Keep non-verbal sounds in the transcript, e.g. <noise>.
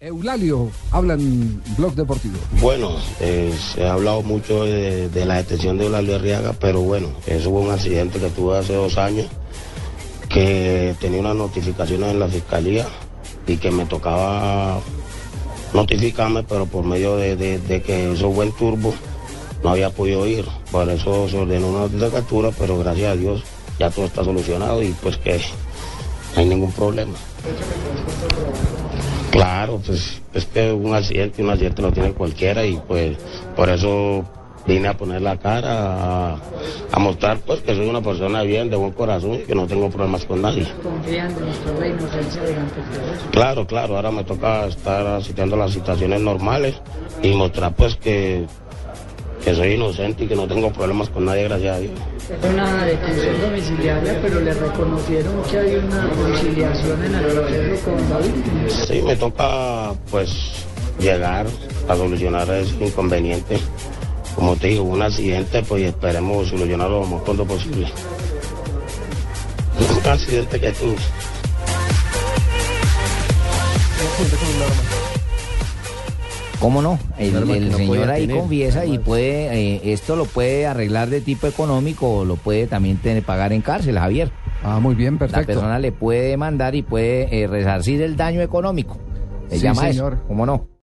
Eulalio habla en Blog Deportivo. Bueno, eh, se ha hablado mucho de, de la detención de Eulalio Arriaga, pero bueno, eso fue un accidente que tuve hace dos años, que tenía unas notificaciones en la fiscalía y que me tocaba notificarme, pero por medio de, que eso fue en turbo, no había podido ir. Por eso se ordenó una de captura, pero gracias a Dios ya todo está solucionado y pues que no hay ningún problema. Claro, pues es que un accidente, un accidente lo tiene cualquiera y pues por eso vine a poner la cara, a, a mostrar pues que soy una persona bien, de buen corazón y que no tengo problemas con nadie. confían en durante el proceso. Claro, claro, ahora me toca estar asistiendo a las situaciones normales y mostrar pues que, que soy inocente y que no tengo problemas con nadie, gracias a Dios. Es una detención domiciliaria, pero le reconocieron que hay una conciliación en el proceso con David. Sí, me toca pues llegar a solucionar ese inconveniente. Como te digo, un accidente, pues esperemos solucionarlo lo más pronto posible. <laughs> Un accidente que tuve. ¿Cómo no? El, no señor ahí tener, confiesa y puede, eh, esto lo puede arreglar de tipo económico o lo puede también tener, pagar en cárcel, Javier. Ah, muy bien, La perfecto. persona le puede demandar y puede eh, resarcir el daño económico. Se Sí, llama señor. eso, ¿cómo no?